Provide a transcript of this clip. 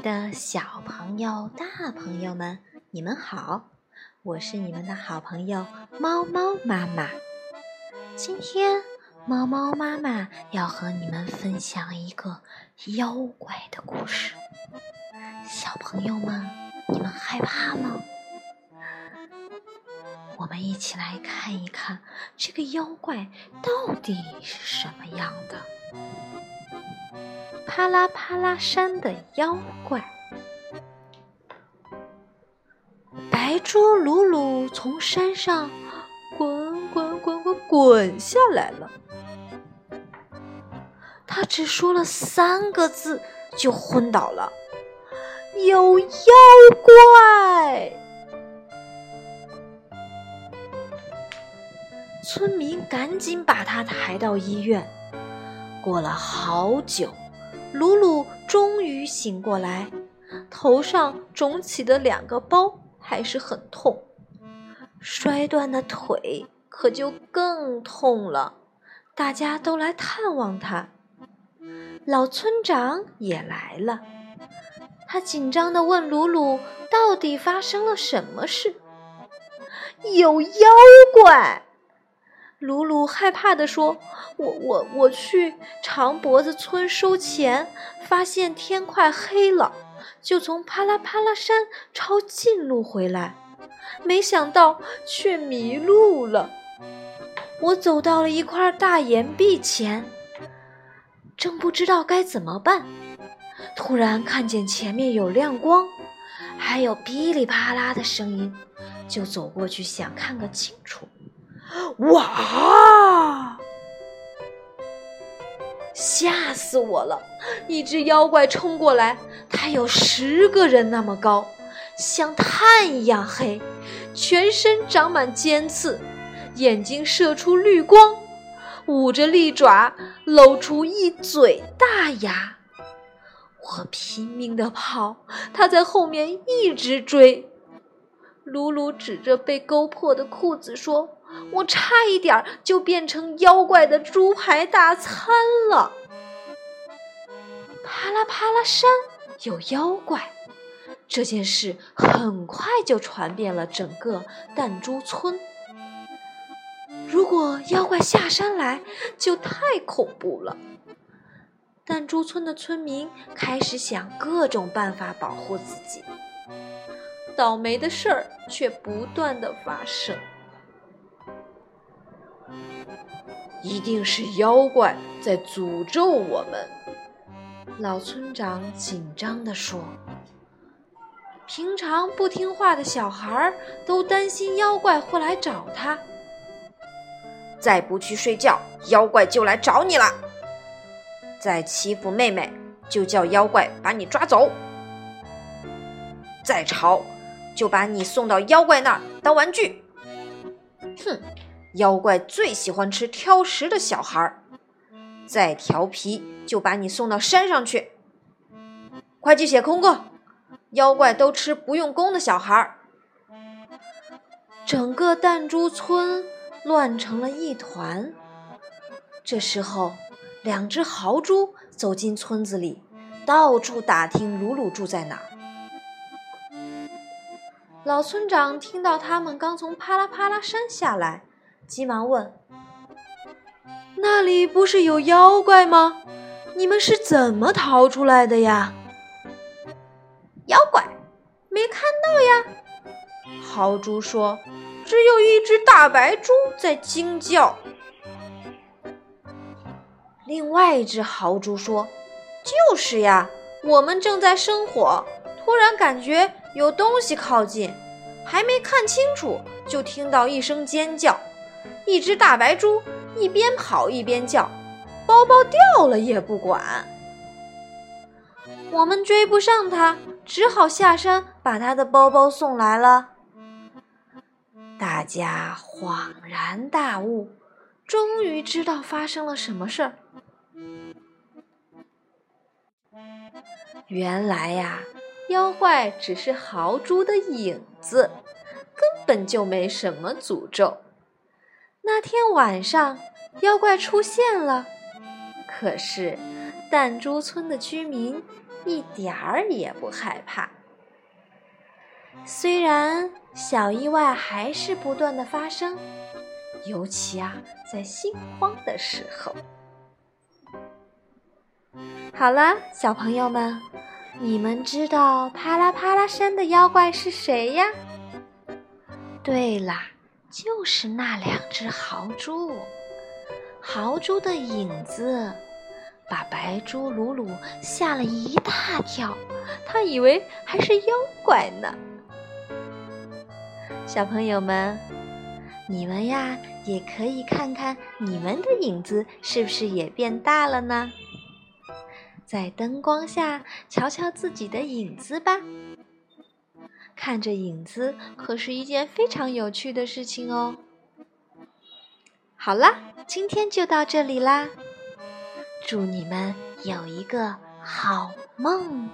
的小朋友、大朋友们，你们好！我是你们的好朋友猫猫妈妈。今天，猫猫妈妈要和你们分享一个妖怪的故事。小朋友们，你们害怕吗？我们一起来看一看这个妖怪到底是什么样的。啪啦啪啦山的妖怪，白猪鲁鲁从山上滚滚滚滚滚下来了。他只说了三个字就昏倒了，有妖怪。村民赶紧把他抬到医院。过了好久，鲁鲁终于醒过来，头上肿起的两个包还是很痛，摔断的腿可就更痛了。大家都来探望他，老村长也来了。他紧张地问鲁鲁：“到底发生了什么事？”有妖怪。鲁鲁害怕地说：“我我我去长脖子村收钱，发现天快黑了，就从啪啦啪啦山抄近路回来，没想到却迷路了。我走到了一块大岩壁前，正不知道该怎么办，突然看见前面有亮光，还有噼里啪啦的声音，就走过去想看个清楚。”哇！吓死我了！一只妖怪冲过来，它有十个人那么高，像炭一样黑，全身长满尖刺，眼睛射出绿光，捂着利爪，露出一嘴大牙。我拼命地跑，它在后面一直追。鲁鲁指着被勾破的裤子说。我差一点就变成妖怪的猪排大餐了！啪啦啪啦山有妖怪，这件事很快就传遍了整个弹珠村。如果妖怪下山来，就太恐怖了。弹珠村的村民开始想各种办法保护自己，倒霉的事儿却不断的发生。一定是妖怪在诅咒我们，老村长紧张地说。平常不听话的小孩都担心妖怪会来找他。再不去睡觉，妖怪就来找你了。再欺负妹妹，就叫妖怪把你抓走。再吵，就把你送到妖怪那儿当玩具。哼！妖怪最喜欢吃挑食的小孩儿，再调皮就把你送到山上去。快去写功课！妖怪都吃不用功的小孩儿。整个弹珠村乱成了一团。这时候，两只豪猪走进村子里，到处打听鲁鲁住在哪。老村长听到他们刚从啪啦啪啦山下来。急忙问：“那里不是有妖怪吗？你们是怎么逃出来的呀？”妖怪没看到呀。豪猪说：“只有一只大白猪在惊叫。”另外一只豪猪说：“就是呀，我们正在生火，突然感觉有东西靠近，还没看清楚，就听到一声尖叫。”一只大白猪一边跑一边叫，包包掉了也不管。我们追不上它，只好下山把它的包包送来了。大家恍然大悟，终于知道发生了什么事儿。原来呀，妖怪只是豪猪的影子，根本就没什么诅咒。那天晚上，妖怪出现了，可是弹珠村的居民一点儿也不害怕。虽然小意外还是不断的发生，尤其啊在心慌的时候。好了，小朋友们，你们知道啪啦啪啦山的妖怪是谁呀？对啦，就是那两只豪猪。豪猪的影子把白猪鲁鲁吓了一大跳，他以为还是妖怪呢。小朋友们，你们呀也可以看看你们的影子是不是也变大了呢？在灯光下瞧瞧自己的影子吧，看着影子可是一件非常有趣的事情哦。好啦，今天就到这里啦，祝你们有一个好梦。